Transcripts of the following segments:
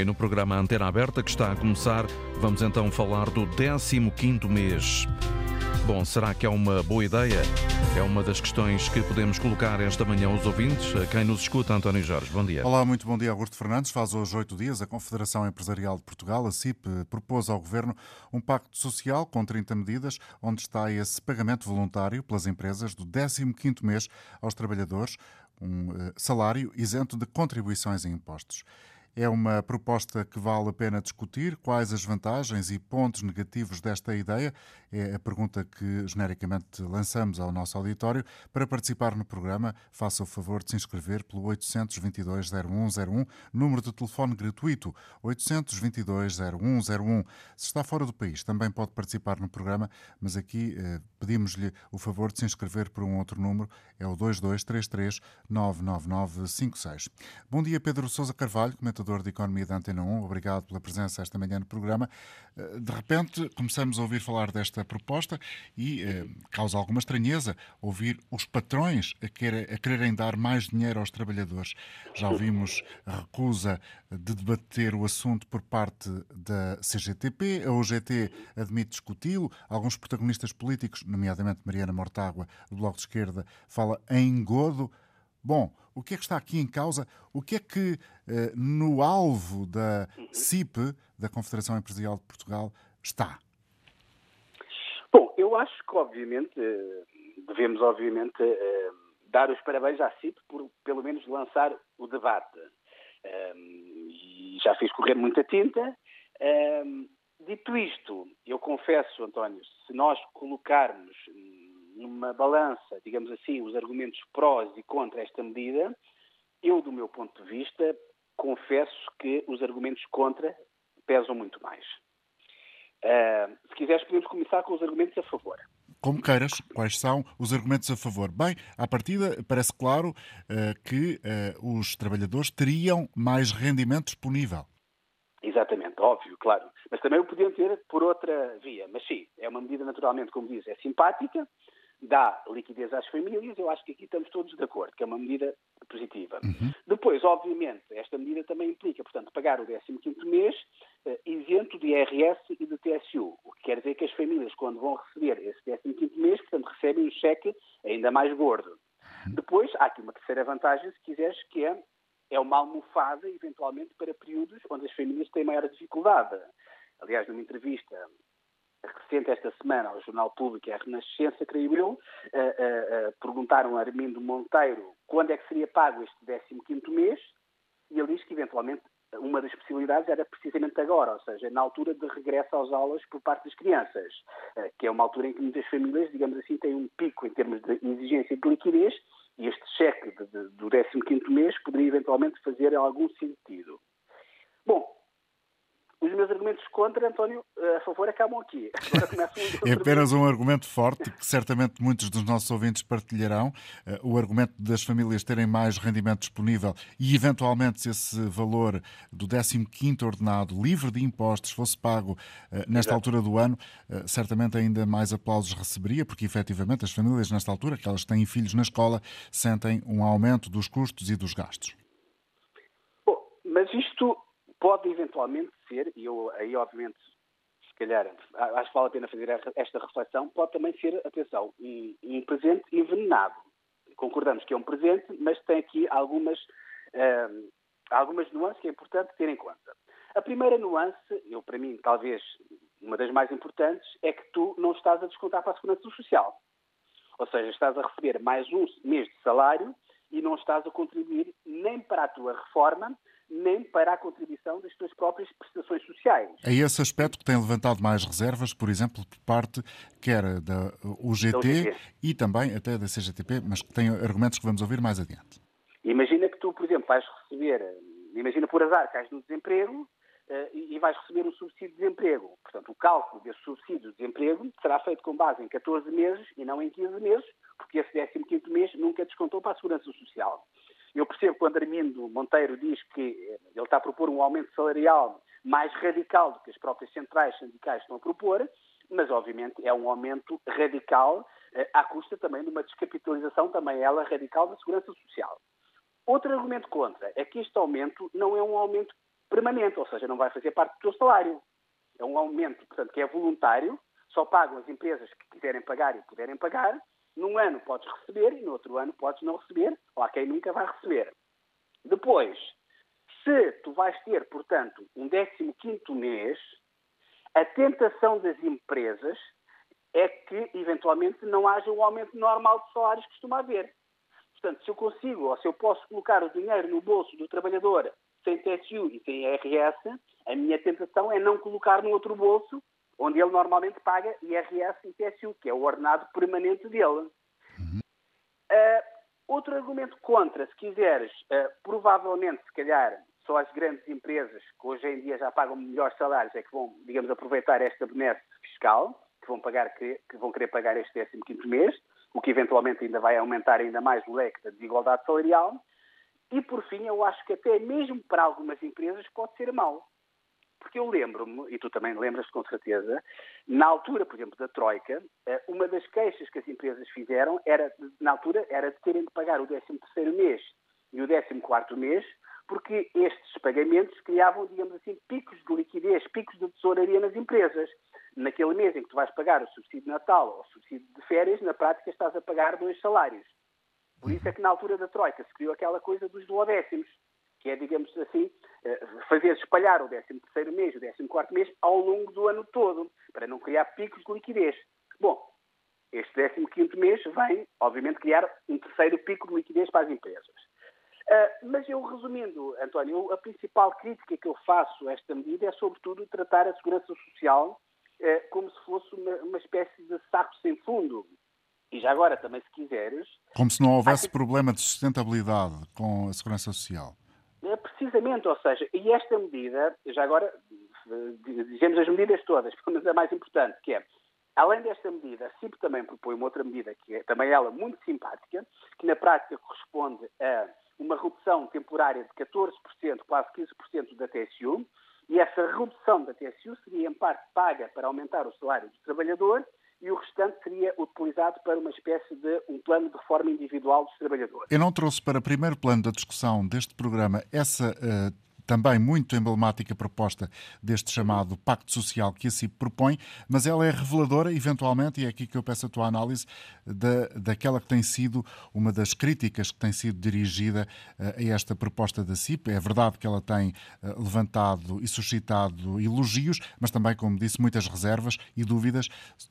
E no programa Antena Aberta, que está a começar, vamos então falar do 15º mês. Bom, será que é uma boa ideia? É uma das questões que podemos colocar esta manhã aos ouvintes. A quem nos escuta, António Jorge, bom dia. Olá, muito bom dia, Augusto Fernandes. Faz hoje oito dias a Confederação Empresarial de Portugal, a CIP, propôs ao Governo um pacto social com 30 medidas, onde está esse pagamento voluntário pelas empresas do 15º mês aos trabalhadores, um eh, salário isento de contribuições e impostos. É uma proposta que vale a pena discutir. Quais as vantagens e pontos negativos desta ideia? É a pergunta que genericamente lançamos ao nosso auditório. Para participar no programa, faça o favor de se inscrever pelo 822-0101, número de telefone gratuito 822-0101. Se está fora do país, também pode participar no programa, mas aqui eh, pedimos-lhe o favor de se inscrever por um outro número, é o 2233-99956. Bom dia, Pedro Sousa Carvalho, comentador de Economia da Antena 1. Obrigado pela presença esta manhã no programa. Eh, de repente, começamos a ouvir falar desta proposta e eh, causa alguma estranheza ouvir os patrões a, a quererem dar mais dinheiro aos trabalhadores. Já ouvimos a recusa de debater o assunto por parte da CGTP, a OGT admite discuti-lo, alguns protagonistas políticos, nomeadamente Mariana Mortágua, do Bloco de Esquerda, fala em engodo. Bom, o que é que está aqui em causa? O que é que eh, no alvo da CIP, da Confederação Empresarial de Portugal, está? Bom, eu acho que, obviamente, eh, devemos, obviamente, eh, dar os parabéns à CIP por, pelo menos, lançar o debate. E já fiz correr muita tinta. Dito isto, eu confesso, António, se nós colocarmos numa balança, digamos assim, os argumentos prós e contra esta medida, eu, do meu ponto de vista, confesso que os argumentos contra pesam muito mais. Uh, se quiseres, podemos começar com os argumentos a favor. Como queiras, quais são os argumentos a favor? Bem, à partida, parece claro uh, que uh, os trabalhadores teriam mais rendimento disponível. Exatamente, óbvio, claro. Mas também o podiam ter por outra via. Mas sim, é uma medida naturalmente, como diz, é simpática, dá liquidez às famílias, eu acho que aqui estamos todos de acordo, que é uma medida positiva. Uhum. Depois, obviamente, esta medida também implica, portanto, pagar o 15º mês uh, isento de IRS e de TSU, o que quer dizer que as famílias, quando vão receber esse 15º mês, portanto, recebem um cheque ainda mais gordo. Uhum. Depois, há aqui uma terceira vantagem, se quiseres, que é, é uma almofada, eventualmente, para períodos onde as famílias têm maior dificuldade. Aliás, numa entrevista recente esta semana ao Jornal Público e à Renascença, creio eu, uh, uh, uh, perguntaram a Armindo Monteiro quando é que seria pago este 15º mês e ele diz que, eventualmente, uma das possibilidades era precisamente agora, ou seja, na altura de regresso às aulas por parte das crianças, que é uma altura em que muitas famílias, digamos assim, têm um pico em termos de exigência de liquidez e este cheque de, de, do 15º mês poderia eventualmente fazer algum sentido. Bom, os meus argumentos contra, António, eh, a favor, acabam aqui. É apenas um argumento forte que certamente muitos dos nossos ouvintes partilharão. Eh, o argumento das famílias terem mais rendimento disponível e, eventualmente, se esse valor do 15º ordenado, livre de impostos, fosse pago eh, nesta Exato. altura do ano, certamente ainda mais aplausos receberia, porque, efetivamente, as famílias, nesta altura, que elas têm filhos na escola, sentem um aumento dos custos e dos gastos. Bom, mas isto pode eventualmente ser, e eu aí obviamente, se calhar, acho que vale a pena fazer esta reflexão, pode também ser, atenção, um, um presente envenenado. Concordamos que é um presente, mas tem aqui algumas, uh, algumas nuances que é importante ter em conta. A primeira nuance, eu para mim talvez uma das mais importantes, é que tu não estás a descontar para a segurança social. Ou seja, estás a receber mais um mês de salário e não estás a contribuir nem para a tua reforma, nem para a contribuição das suas próprias prestações sociais. É esse aspecto que tem levantado mais reservas, por exemplo, por parte quer da UGT e também até da CGTP, mas que tem argumentos que vamos ouvir mais adiante. Imagina que tu, por exemplo, vais receber, imagina por azar, cais no desemprego uh, e vais receber um subsídio de desemprego. Portanto, o cálculo desse subsídio de desemprego será feito com base em 14 meses e não em 15 meses, porque esse 15º mês nunca descontou para a Segurança Social. Eu percebo quando Armindo Monteiro diz que eh, ele está a propor um aumento salarial mais radical do que as próprias centrais sindicais estão a propor, mas obviamente é um aumento radical eh, à custa também de uma descapitalização, também ela radical, da segurança social. Outro argumento contra é que este aumento não é um aumento permanente, ou seja, não vai fazer parte do teu salário. É um aumento, portanto, que é voluntário, só pagam as empresas que quiserem pagar e puderem pagar. Num ano podes receber e no outro ano podes não receber, ou há quem nunca vai receber. Depois, se tu vais ter, portanto, um 15 mês, a tentação das empresas é que, eventualmente, não haja um aumento normal de salários que costuma haver. Portanto, se eu consigo, ou se eu posso colocar o dinheiro no bolso do trabalhador sem TSU e sem IRS, a minha tentação é não colocar no outro bolso, onde ele normalmente paga IRS e TSU, que é o ordenado permanente dele. Uhum. Uh, outro argumento contra, se quiseres, uh, provavelmente, se calhar, só as grandes empresas que hoje em dia já pagam melhores salários é que vão, digamos, aproveitar esta benesse fiscal, que vão, pagar, que, que vão querer pagar este 15 mês, o que eventualmente ainda vai aumentar ainda mais o leque da desigualdade salarial. E, por fim, eu acho que até mesmo para algumas empresas pode ser mau. Porque eu lembro-me, e tu também lembras com certeza, na altura, por exemplo, da Troika, eh, uma das queixas que as empresas fizeram era, na altura, era de terem de pagar o 13º mês e o 14º mês, porque estes pagamentos criavam, digamos assim, picos de liquidez, picos de tesouraria nas empresas. Naquele mês em que tu vais pagar o subsídio de Natal ou o subsídio de férias, na prática estás a pagar dois salários. Por isso é que na altura da Troika se criou aquela coisa dos duodécimos, que é, digamos assim, eh, fazer espalhar o 13 terceiro mês, o 14 quarto mês, ao longo do ano todo, para não criar picos de liquidez. Bom, este 15 quinto mês vem, obviamente, criar um terceiro pico de liquidez para as empresas. Uh, mas eu, resumindo, António, a principal crítica que eu faço a esta medida é, sobretudo, tratar a segurança social uh, como se fosse uma, uma espécie de saco sem fundo. E já agora, também, se quiseres. Como se não houvesse problema de sustentabilidade com a segurança social. É, precisamente, ou seja, e esta medida, já agora, dizemos as medidas todas, mas a mais importante, que é, além desta medida, a CIP também propõe uma outra medida, que é também ela muito simpática, que na prática corresponde a uma redução temporária de 14%, quase 15% da TSU, e essa redução da TSU seria em parte paga para aumentar o salário do trabalhador e o restante seria utilizado para uma espécie de um plano de reforma individual dos trabalhadores. Eu não trouxe para o primeiro plano da discussão deste programa essa uh, também muito emblemática proposta deste chamado Pacto Social que a CIP propõe, mas ela é reveladora, eventualmente, e é aqui que eu peço a tua análise, da, daquela que tem sido uma das críticas que tem sido dirigida uh, a esta proposta da CIP. É verdade que ela tem uh, levantado e suscitado elogios, mas também, como disse, muitas reservas e dúvidas,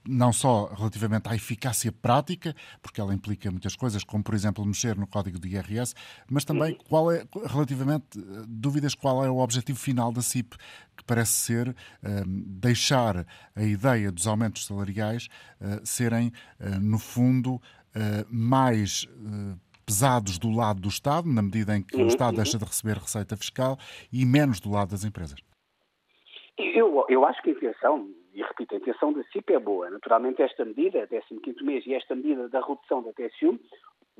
não só relativamente à eficácia prática, porque ela implica muitas coisas, como, por exemplo, mexer no código de IRS, mas também qual é, relativamente, uh, dúvidas qual qual é o objetivo final da CIP, que parece ser um, deixar a ideia dos aumentos salariais uh, serem, uh, no fundo, uh, mais pesados do lado do Estado, na medida em que o uhum, Estado deixa uhum. de receber receita fiscal, e menos do lado das empresas. Eu, eu acho que a intenção, e repito, a intenção da CIP é boa. Naturalmente, esta medida, 15 mês, e esta medida da redução da TSU,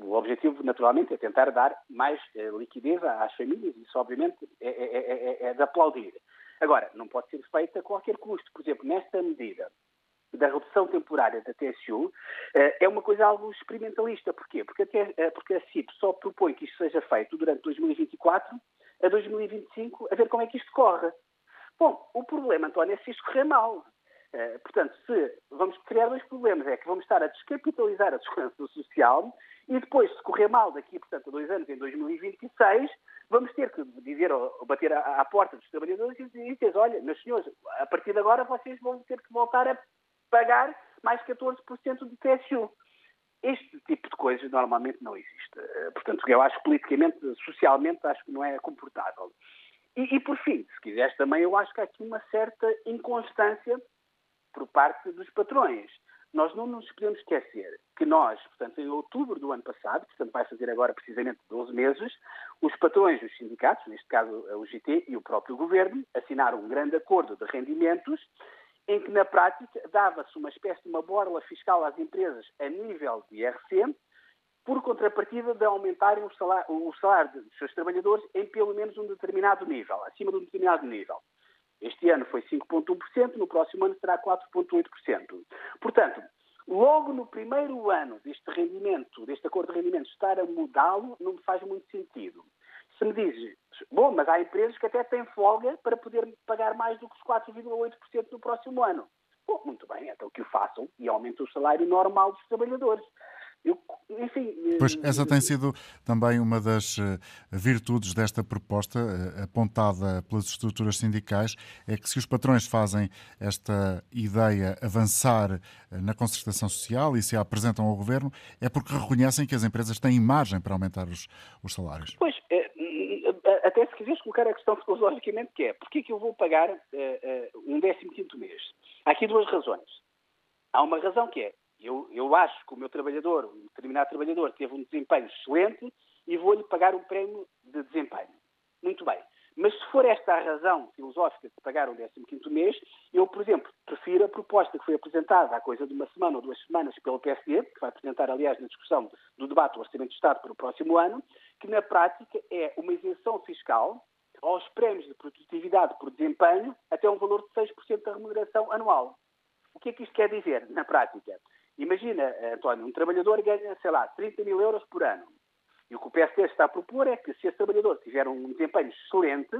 o objetivo, naturalmente, é tentar dar mais eh, liquidez às famílias, isso, obviamente, é, é, é, é, de aplaudir. Agora, não pode ser feita a qualquer custo. Por exemplo, nesta medida da redução temporária da TSU, eh, é uma coisa algo experimentalista. Porquê? Porque a, porque a CIP só propõe que isto seja feito durante 2024 a 2025, a ver como é que isto corre. Bom, o problema, António, é se isto correr mal. Uh, portanto, se vamos criar dois problemas, é que vamos estar a descapitalizar a segurança social e depois, se correr mal daqui, portanto, a dois anos, em 2026, vamos ter que dizer, ou bater à, à porta dos trabalhadores e dizer, olha, meus senhores, a partir de agora vocês vão ter que voltar a pagar mais 14% de TSU. Este tipo de coisas normalmente não existe. Eh, portanto, eu acho politicamente, socialmente, acho que não é comportável. E, e, por fim, se quiseres também, eu acho que há aqui uma certa inconstância por parte dos patrões. Nós não nos podemos esquecer que nós, portanto, em outubro do ano passado, portanto, vai fazer agora precisamente 12 meses, os patrões dos sindicatos, neste caso o GT e o próprio governo, assinaram um grande acordo de rendimentos em que, na prática, dava-se uma espécie de uma borla fiscal às empresas a nível de IRC, por contrapartida de aumentarem o salário, o salário dos seus trabalhadores em pelo menos um determinado nível, acima de um determinado nível. Este ano foi 5,1%, no próximo ano será 4,8%. Portanto, logo no primeiro ano deste rendimento, deste acordo de rendimentos, estar a mudá-lo, não me faz muito sentido. se me dizes, bom, mas há empresas que até têm folga para poder pagar mais do que os 4,8% no próximo ano. Bom, muito bem, então que o façam e aumentem o salário normal dos trabalhadores. Eu, enfim, pois essa tem sido também uma das eh, virtudes desta proposta eh, apontada pelas estruturas sindicais, é que se os patrões fazem esta ideia avançar eh, na concertação social e se a apresentam ao governo, é porque reconhecem que as empresas têm margem para aumentar os, os salários. Pois, até se quiseres colocar a questão filosoficamente, que é, porquê é que eu vou pagar uh, uh, um 15 mês? Há aqui duas razões. Há uma razão que é, eu, eu acho que o meu trabalhador, um determinado trabalhador, teve um desempenho excelente e vou-lhe pagar um prémio de desempenho. Muito bem. Mas se for esta a razão filosófica de pagar um 15 mês, eu, por exemplo, prefiro a proposta que foi apresentada há coisa de uma semana ou duas semanas pelo PSD, que vai apresentar, aliás, na discussão do debate do Orçamento de Estado para o próximo ano, que na prática é uma isenção fiscal aos prémios de produtividade por desempenho até um valor de 6% da remuneração anual. O que é que isto quer dizer na prática? Imagina, António, um trabalhador ganha, sei lá, 30 mil euros por ano. E o que o PSD está a propor é que, se esse trabalhador tiver um desempenho excelente,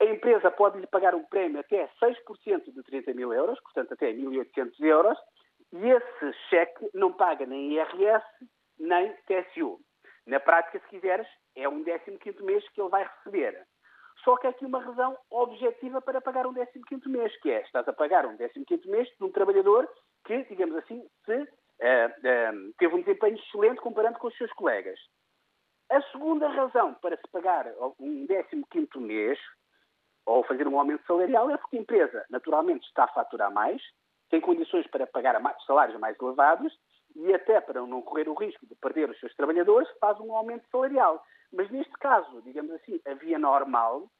a empresa pode lhe pagar um prémio até 6% de 30 mil euros, portanto até 1.800 euros, e esse cheque não paga nem IRS nem TSU. Na prática, se quiseres, é um 15 mês que ele vai receber. Só que há aqui uma razão objetiva para pagar um 15 mês, que é, estás a pagar um 15 mês de um trabalhador que, digamos assim, se, uh, uh, teve um desempenho excelente comparando com os seus colegas. A segunda razão para se pagar um 15 mês ou fazer um aumento salarial é porque a empresa, naturalmente, está a faturar mais, tem condições para pagar salários mais elevados e até para não correr o risco de perder os seus trabalhadores, faz um aumento salarial. Mas neste caso, digamos assim, a via normal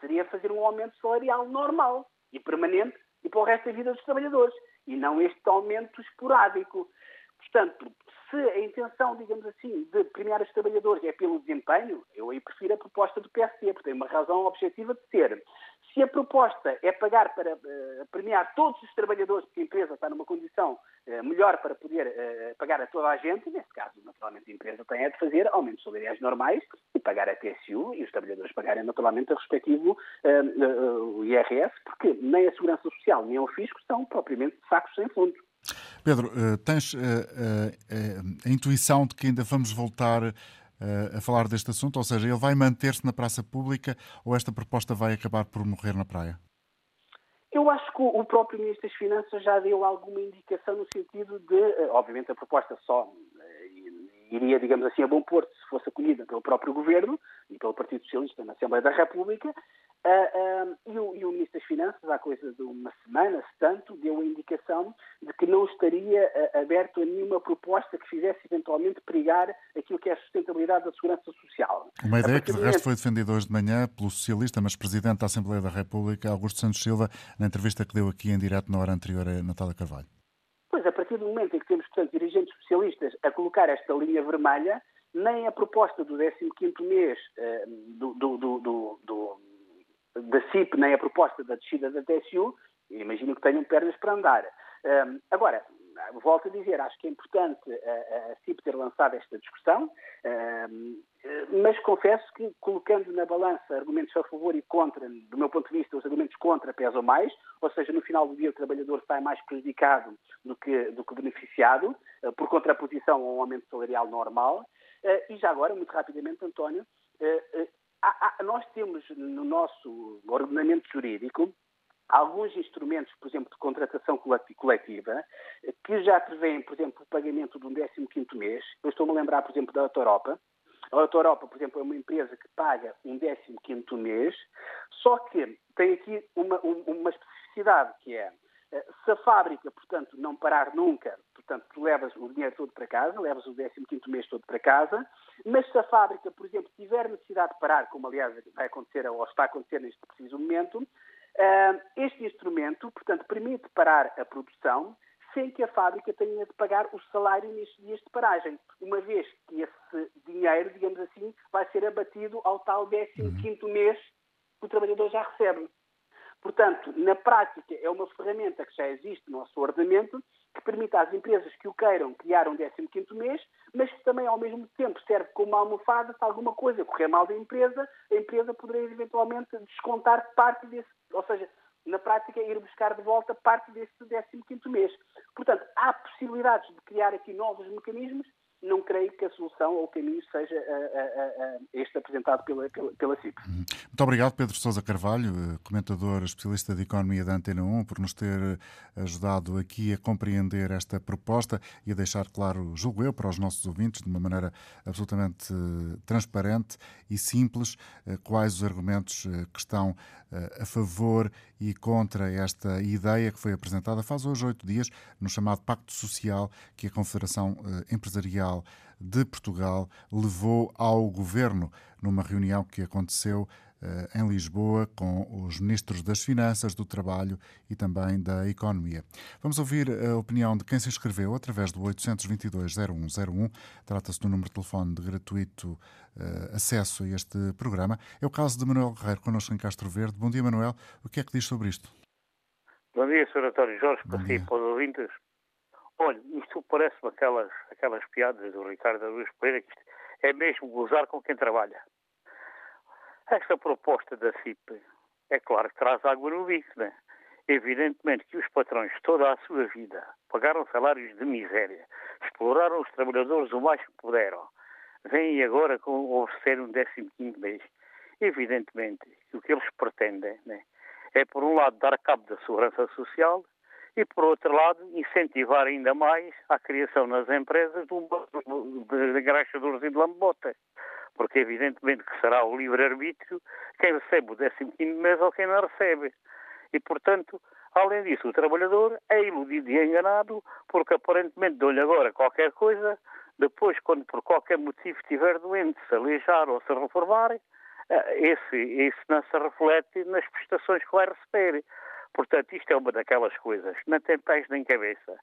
seria fazer um aumento salarial normal e permanente e para o resto da vida dos trabalhadores, e não este aumento esporádico. Portanto, se a intenção, digamos assim, de premiar os trabalhadores é pelo desempenho, eu aí prefiro a proposta do PSD, porque tem uma razão objetiva de ser. Se a proposta é pagar para uh, premiar todos os trabalhadores, porque a empresa está numa condição uh, melhor para poder uh, pagar a toda a gente, nesse caso, naturalmente, a empresa tem é de fazer aumentos salariais normais e pagar a TSU e os trabalhadores pagarem, naturalmente, a respectivo o IRS, porque nem a Segurança Social nem o Fisco são propriamente sacos sem fundo. Pedro, tens a intuição de que ainda vamos voltar a falar deste assunto? Ou seja, ele vai manter-se na praça pública ou esta proposta vai acabar por morrer na praia? Eu acho que o próprio Ministro das Finanças já deu alguma indicação no sentido de, eh, obviamente, a proposta só eh, iria, digamos assim, a bom porto se fosse acolhida pelo próprio Governo e pelo Partido Socialista na Assembleia da República, Uh, uh, e, o, e, o, Ministro das Finanças, há coisa de uma semana, se tanto, deu a indicação de que não estaria uh, aberto a nenhuma proposta que fizesse eventualmente perigar aquilo que é a sustentabilidade da segurança social. Uma ideia que, de resto, foi defendida hoje de manhã pelo socialista, mas Presidente da Assembleia da República, Augusto Santos Silva, na entrevista que deu aqui em direto na hora anterior a Natália Carvalho. Pois, a partir do momento em que temos, portanto, dirigentes socialistas a colocar esta linha vermelha, nem a proposta do 15º mês do, do, do, do da CIP nem a proposta da descida da TSU, imagino que tenham pernas para andar. Um, agora, volto a dizer, acho que é importante a, a CIP ter lançado esta discussão, um, mas confesso que, colocando na balança argumentos a favor e contra, do meu ponto de vista, os argumentos contra pesam mais, ou seja, no final do dia o trabalhador sai mais prejudicado do que, do que beneficiado, uh, por contraposição a um aumento salarial normal. Uh, e já agora, muito rapidamente, António, uh, há, nós temos no nosso ordenamento jurídico alguns instrumentos, por exemplo, de contratação coletiva, que já prevêem, por exemplo, o pagamento de um 15º mês. Eu estou-me a lembrar, por exemplo, da Autoropa. A Autoropa, por exemplo, é uma empresa que paga um 15º mês, só que tem aqui uma, uma especificidade, que é se a fábrica, portanto, não parar nunca, portanto, tu levas o dinheiro todo para casa, levas o 15º mês todo para casa, mas se a fábrica, por exemplo, tiver necessidade de parar, como aliás vai acontecer ou está a acontecer neste preciso momento, eh, este instrumento, portanto, permite parar a produção sem que a fábrica tenha de pagar o salário nestes dias de paragem, uma vez que esse dinheiro, digamos assim, vai ser abatido ao tal 15º mês que o trabalhador já recebe. Portanto, na prática, é uma ferramenta que já existe no nosso ordenamento que permita às empresas que o queiram criar um 15º mês, mas que também ao mesmo tempo serve como uma almofada se alguma coisa correr mal da empresa, a empresa poderia eventualmente descontar parte desse, ou seja, na prática ir buscar de volta parte desse 15º mês. Portanto, há possibilidades de criar aqui novos mecanismos não creio que a solução ou o caminho seja este apresentado pela, pela, pela CIP. Uhum. Muito obrigado, Pedro Sousa Carvalho, eh, comentador especialista de Economia da Antena 1, por nos ter eh, ajudado aqui a compreender esta proposta e a deixar claro, julgo eu, para os nossos ouvintes, de uma maneira absolutamente eh, transparente e simples, quais os argumentos que estão a favor e contra esta ideia que foi apresentada faz hoje oito dias no chamado Pacto Social que a Confederação Empresarial de Portugal levou ao governo numa reunião que aconteceu eh, em Lisboa com os ministros das Finanças, do Trabalho e também da Economia. Vamos ouvir a opinião de quem se inscreveu através do 822-0101. Trata-se do número de telefone de gratuito uh, acesso a este programa. É o caso de Manuel Guerreiro, connosco em Castro Verde. Bom dia, Manuel. O que é que diz sobre isto? Bom dia, Sr. António Jorge, para si e para os ouvintes. Olha, isto parece-me aquelas, aquelas piadas do Ricardo Luís Pereira, que é mesmo gozar com quem trabalha. Esta proposta da CIP é claro que traz água no bico, né? Evidentemente que os patrões toda a sua vida pagaram salários de miséria, exploraram os trabalhadores o mais que puderam, vêm agora com oferecer um 15 mês. Evidentemente que o que eles pretendem né, é, por um lado, dar cabo da segurança social e, por outro lado, incentivar ainda mais a criação nas empresas de, de, engraxadores e de lambotas porque evidentemente que será o livre-arbítrio quem recebe o 15 mês ou quem não recebe. E, portanto, além disso, o trabalhador é iludido e enganado, porque aparentemente dou-lhe agora qualquer coisa, depois, quando por qualquer motivo estiver doente, se aleijar ou se reformar, eh, esse, esse não se reflete nas prestações que vai receber. Portanto, isto é uma daquelas coisas que não tem pés nem cabeça.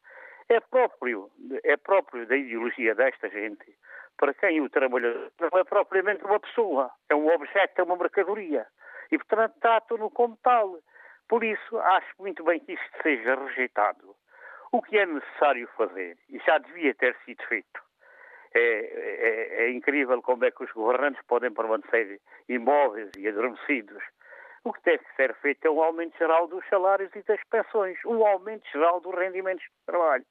É próprio, é próprio da ideologia desta gente para quem o trabalhador não é propriamente uma pessoa, é um objeto, é uma mercadoria. E, portanto, tratam-no como tal. Por isso, acho muito bem que isto seja rejeitado. O que é necessário fazer, e já devia ter sido feito, é, é, é, incrível como é que os governantes podem permanecer imóveis e adormecidos. O que deve ser feito é um aumento geral dos salários e das pensões, um aumento geral dos rendimentos de trabalho.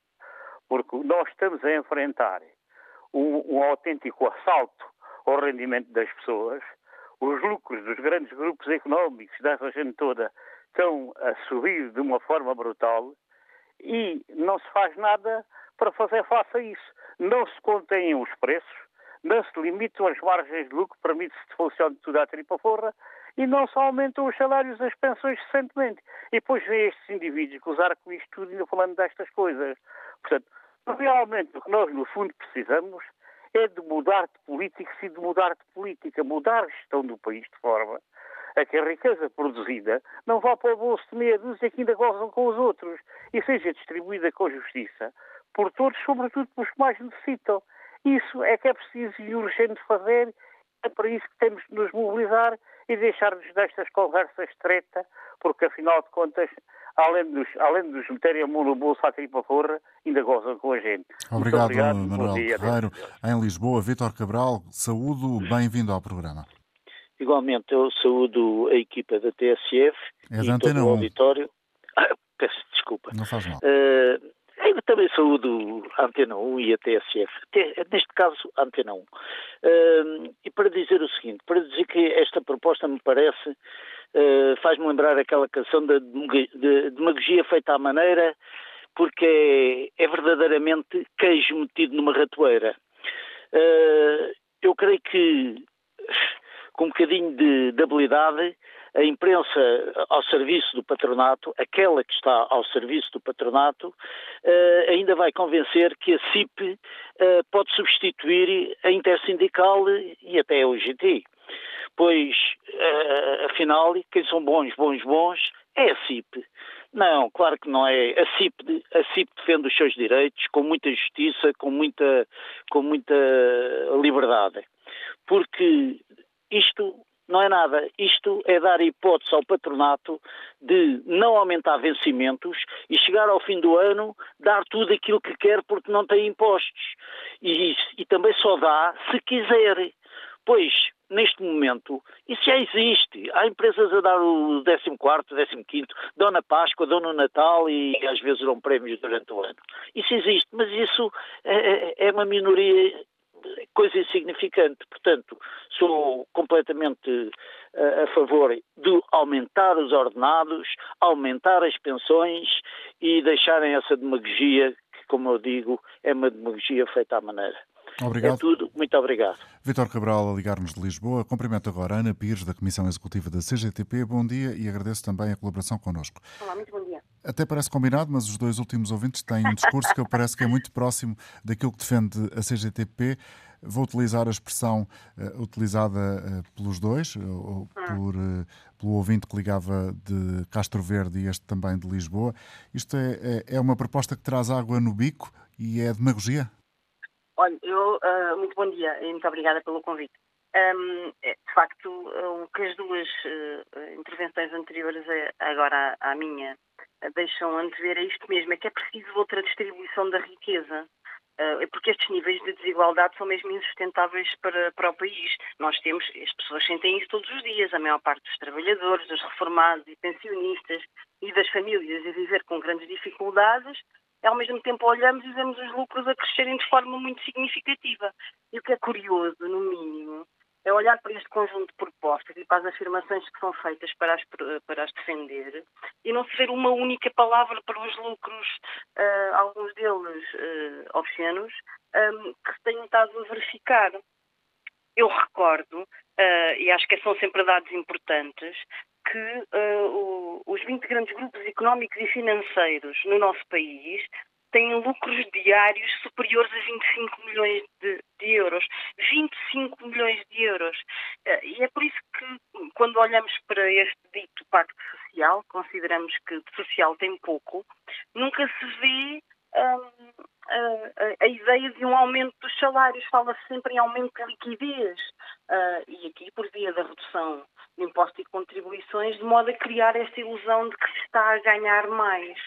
Porque nós estamos a enfrentar um, um autêntico assalto ao rendimento das pessoas. Os lucros dos grandes grupos económicos, dessa gente toda, estão a subir de uma forma brutal e não se faz nada para fazer face a isso. Não se contêm os preços, não se limitam as margens de lucro, permite-se que funcione tudo à tripa forra e não se aumentam os salários das pensões recentemente. E depois vê estes indivíduos gozar com isto tudo ainda falando destas coisas. Portanto, Realmente o que nós, no fundo, precisamos é de mudar de políticos e de mudar de política, mudar a gestão do país de forma a que a riqueza produzida não vá para o bolso de meia dúzia que ainda gozam com os outros e seja distribuída com justiça por todos, sobretudo pelos que mais necessitam. Isso é que é preciso e urgente fazer, é para isso que temos de nos mobilizar e deixar-nos destas conversas treta, porque afinal de contas além de nos, além de nos meterem a mão no bolso à tripa forra, ainda gozam com a gente. Obrigado, obrigado Manuel Ferreiro. Em Lisboa, Vítor Cabral, saúdo, bem-vindo ao programa. Igualmente, eu saúdo a equipa da TSF é e todo o auditório. Ah, peço desculpa. Não faz mal. Uh, eu também saúdo a Antena 1 e a TSF, neste caso a Antena 1. Uh, e para dizer o seguinte, para dizer que esta proposta me parece, uh, faz-me lembrar aquela canção da de, de demagogia feita à maneira, porque é, é verdadeiramente queijo metido numa ratoeira. Uh, eu creio que, com um bocadinho de, de habilidade, a imprensa ao serviço do patronato, aquela que está ao serviço do patronato, uh, ainda vai convencer que a CIP uh, pode substituir a Intersindical e até a UGT. Pois, uh, afinal, quem são bons, bons, bons é a CIP. Não, claro que não é. A CIP, a CIP defende os seus direitos com muita justiça, com muita, com muita liberdade. Porque isto não é nada. Isto é dar hipótese ao patronato de não aumentar vencimentos e chegar ao fim do ano dar tudo aquilo que quer porque não tem impostos. E, e também só dá se quiser. Pois, neste momento, isso já existe. Há empresas a dar o 14, 15, dão na Páscoa, dão no Natal e às vezes dão prémios durante o ano. Isso existe, mas isso é, é, é uma minoria coisa insignificante. Portanto, sou completamente uh, a favor de aumentar os ordenados, aumentar as pensões e deixarem essa demagogia, que, como eu digo, é uma demagogia feita à maneira. Obrigado. É tudo. Muito obrigado. Vitor Cabral, a ligar-nos de Lisboa. Cumprimento agora a Ana Pires, da Comissão Executiva da CGTP. Bom dia e agradeço também a colaboração connosco. Olá, muito bom dia. Até parece combinado, mas os dois últimos ouvintes têm um discurso que eu parece que é muito próximo daquilo que defende a CGTP. Vou utilizar a expressão uh, utilizada uh, pelos dois, ou ah. por, uh, pelo ouvinte que ligava de Castro Verde e este também de Lisboa. Isto é, é, é uma proposta que traz água no bico e é demagogia? Olha, eu, muito bom dia e muito obrigada pelo convite. Um, é, de facto, o que as duas intervenções anteriores agora à minha deixam antever é isto mesmo, é que é preciso outra distribuição da riqueza. Uh, porque estes níveis de desigualdade são mesmo insustentáveis para, para o país. Nós temos, as pessoas sentem isso todos os dias, a maior parte dos trabalhadores, dos reformados e pensionistas e das famílias a viver com grandes dificuldades ao mesmo tempo olhamos e vemos os lucros a crescerem de forma muito significativa. E o que é curioso, no mínimo, é olhar para este conjunto de propostas e para as afirmações que são feitas para as, para as defender e não se ver uma única palavra para os lucros, uh, alguns deles uh, obscenos, um, ehm, que se têm estado a verificar. Eu recordo, uh, e acho que são sempre dados importantes, que uh, o, os 20 grandes grupos económicos e financeiros no nosso país têm lucros diários superiores a 25 milhões de, de euros. 25 milhões de euros. Uh, e é por isso que, quando olhamos para este dito pacto social, consideramos que social tem pouco, nunca se vê um, a, a, ideia de um aumento dos salários. Fala-se sempre em aumento de liquidez. Uh, e aqui, por via da redução de impostos e contribuições, de modo a criar esta ilusão de que se está a ganhar mais.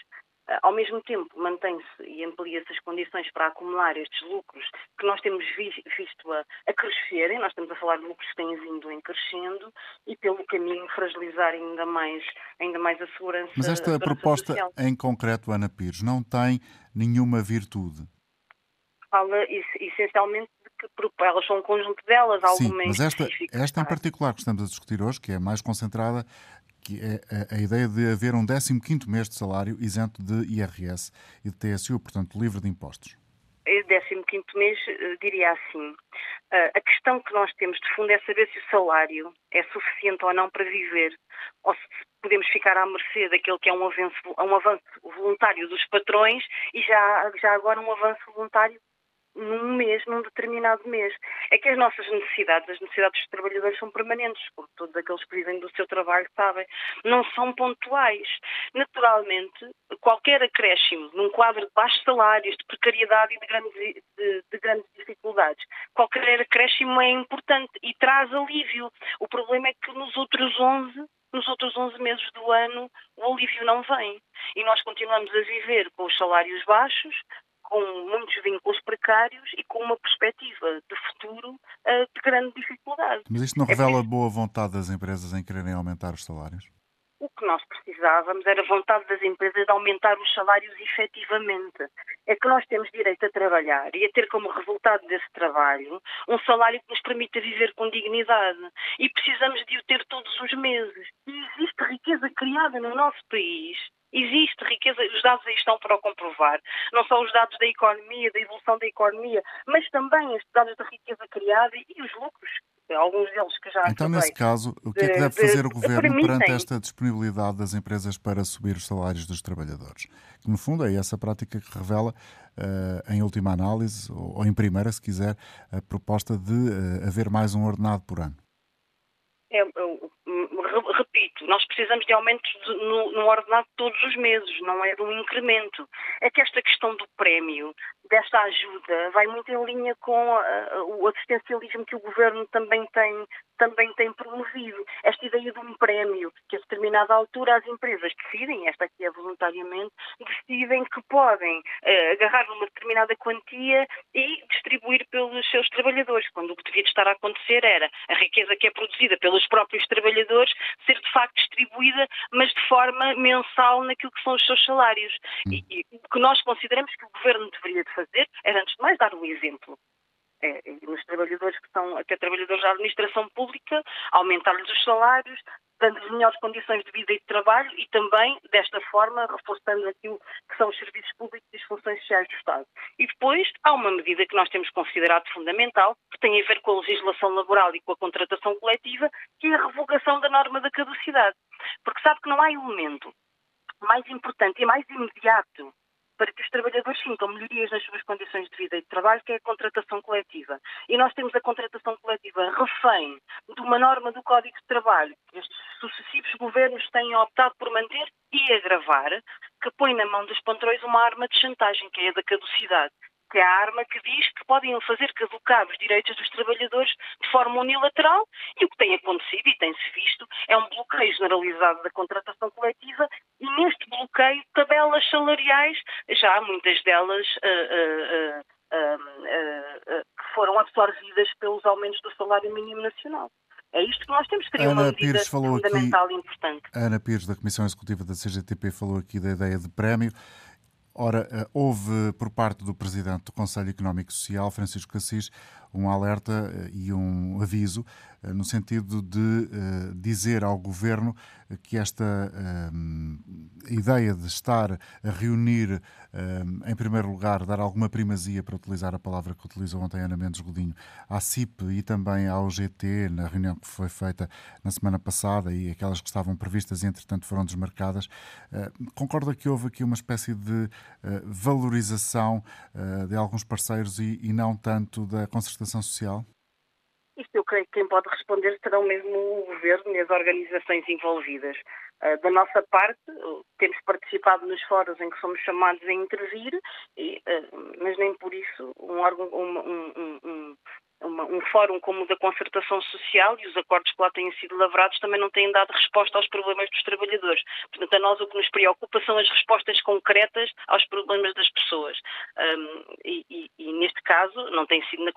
Uh, ao mesmo tempo, mantém-se e amplia-se as condições para acumular estes lucros que nós temos vi visto a, a crescerem, nós estamos a falar de lucros que têm vindo em crescendo e pelo caminho fragilizar ainda mais, ainda mais a segurança. Mas esta proposta social. em concreto, Ana Pires, não tem nenhuma virtude? Fala essencialmente que elas são um conjunto delas, Sim, alguma mas esta, esta em particular que estamos a discutir hoje, que é mais concentrada, que é a, a ideia de haver um 15º mês de salário isento de IRS e de TSU, portanto livre de impostos. O 15 mês, eh, diria assim, eh, a questão que nós temos de fundo é saber se o salário é suficiente ou não para viver, ou se podemos ficar à mercê daquele que é um avanço, um avanço voluntário dos patrões e já, já agora um avanço voluntário num mês, num determinado mês. É que as nossas necessidades, as necessidades dos trabalhadores são permanentes, porque todos aqueles que vivem do seu trabalho sabem, não são pontuais. Naturalmente, qualquer acréscimo num quadro de baixos salários, de precariedade e de grandes, de, de grandes dificuldades, qualquer acréscimo é importante e traz alívio. O problema é que nos outros 11 nos outros 11 meses do ano o alívio não vem. E nós continuamos a viver com os salários baixos, com muitos vínculos precários e com uma perspectiva de futuro uh, de grande dificuldade. Mas isto não é revela é boa vontade das empresas em quererem aumentar os salários? O que nós precisávamos era a vontade das empresas de aumentar os salários efetivamente. É que nós temos direito a trabalhar e a ter como resultado desse trabalho um salário que nos permita viver com dignidade. E precisamos de o ter todos os meses. E existe riqueza criada no nosso país Existe riqueza, os dados aí estão para o comprovar. Não só os dados da economia, da evolução da economia, mas também os dados da riqueza criada e os lucros, alguns deles que já Então, nesse caso, o que é que deve fazer o Governo permitem... perante esta disponibilidade das empresas para subir os salários dos trabalhadores? Que, no fundo, é essa prática que revela, uh, em última análise, ou, ou, em primeira, se quiser, a proposta de uh, haver mais um ordenado por ano. É, repito, nós precisamos de aumentos de, no, no, ordenado todos os meses, não é de um incremento. É que esta questão do prémio desta ajuda vai muito em linha com o assistencialismo que o governo também tem, também tem promovido. Esta ideia de um prémio, que a determinada altura as empresas decidem, esta aqui é voluntariamente, decidem que podem uh, agarrar numa determinada quantia e distribuir pelos seus trabalhadores, quando o que devia estar a acontecer era a riqueza que é produzida pelos próprios trabalhadores ser de facto distribuída, mas de forma mensal naquilo que são os seus salários. E, e o que nós consideramos que o governo deveria de fazer era, antes de mais, dar um exemplo é, nos trabalhadores que são até trabalhadores da administração pública, aumentar-lhes os salários, dando-lhes melhores condições de vida e de trabalho e também, desta forma, reforçando aquilo que são os serviços públicos e as funções sociais do Estado. E depois há uma medida que nós temos considerado fundamental, que tem a ver com a legislação laboral e com a contratação coletiva, que é a revogação da norma da caducidade. Porque sabe que não há elemento mais importante e mais imediato para que os trabalhadores sintam melhorias nas suas condições de vida e de trabalho, que é a contratação coletiva. E nós temos a contratação coletiva refém de uma norma do Código de Trabalho que estes sucessivos governos têm optado por manter e agravar, que põe na mão dos patrões uma arma de chantagem, que é a da caducidade que é a arma que diz que podem fazer caducar os direitos dos trabalhadores de forma unilateral e o que tem acontecido e tem-se visto é um bloqueio generalizado da contratação coletiva e neste bloqueio tabelas salariais, já muitas delas uh, uh, uh, que foram absorvidas pelos aumentos do salário mínimo nacional. É isto que nós temos que ter uma medida Pires fundamental aqui, e importante. Ana Pires, da Comissão Executiva da CGTP, falou aqui da ideia de prémio. Ora, eh, houve por parte do Presidente do Conselho Económico e Social, Francisco Cassis, um alerta eh, e um aviso no sentido de dizer ao Governo que esta ideia de estar a reunir, em primeiro lugar, dar alguma primazia, para utilizar a palavra que utilizou ontem Ana Mendes Godinho, à CIP e também ao GT, na reunião que foi feita na semana passada e aquelas que estavam previstas e, entretanto, foram desmarcadas, concorda que houve aqui uma espécie de valorização de alguns parceiros e não tanto da concertação social? Isto eu creio que quem pode responder serão mesmo o Governo e as organizações envolvidas. Uh, da nossa parte, temos participado nos fóruns em que somos chamados a intervir, uh, mas nem por isso um, um, um, um uma, um fórum como o da concertação social e os acordos que lá têm sido lavrados também não têm dado resposta aos problemas dos trabalhadores. Portanto, a nós o que nos preocupa são as respostas concretas aos problemas das pessoas. Um, e, e, e, neste caso, não tem sido na,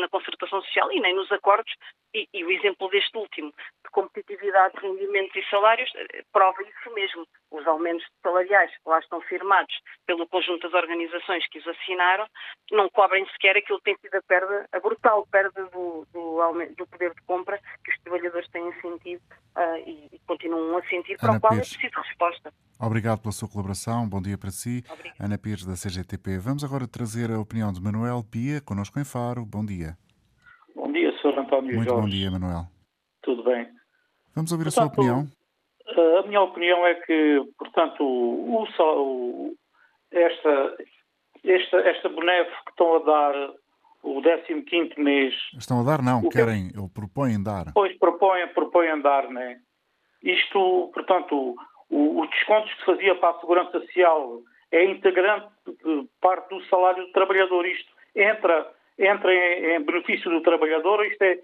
na concertação social e nem nos acordos, e, e o exemplo deste último, de competitividade, rendimentos e salários, eh, prova isso mesmo. Os aumentos salariais que lá estão firmados pelo conjunto das organizações que os assinaram não cobrem sequer aquilo que tem sido a perda, brutal perda do, do, do, poder de compra que os trabalhadores têm sentido uh, e, e, continuam a sentir, para o qual Pires. é preciso resposta. Obrigado pela sua colaboração, bom dia para si. Obrigado. Ana Pires, da CGTP. Vamos agora trazer a opinião de Manuel Pia, connosco em Faro. Bom dia. Bom dia, Sr. António Muito Jorge. bom dia, Manuel. Tudo bem. Vamos ouvir portanto, a sua opinião. A minha opinião é que, portanto, o, o, esta, esta, esta benéfica que estão a dar o 15 mês. Estão a dar, não, o querem, que... ou propõem dar. Pois, propõem, propõem dar, né? Isto, portanto, o, os descontos que se fazia para a Segurança Social é integrante de parte do salário do trabalhador. Isto entra, entra em, em benefício do trabalhador, isto é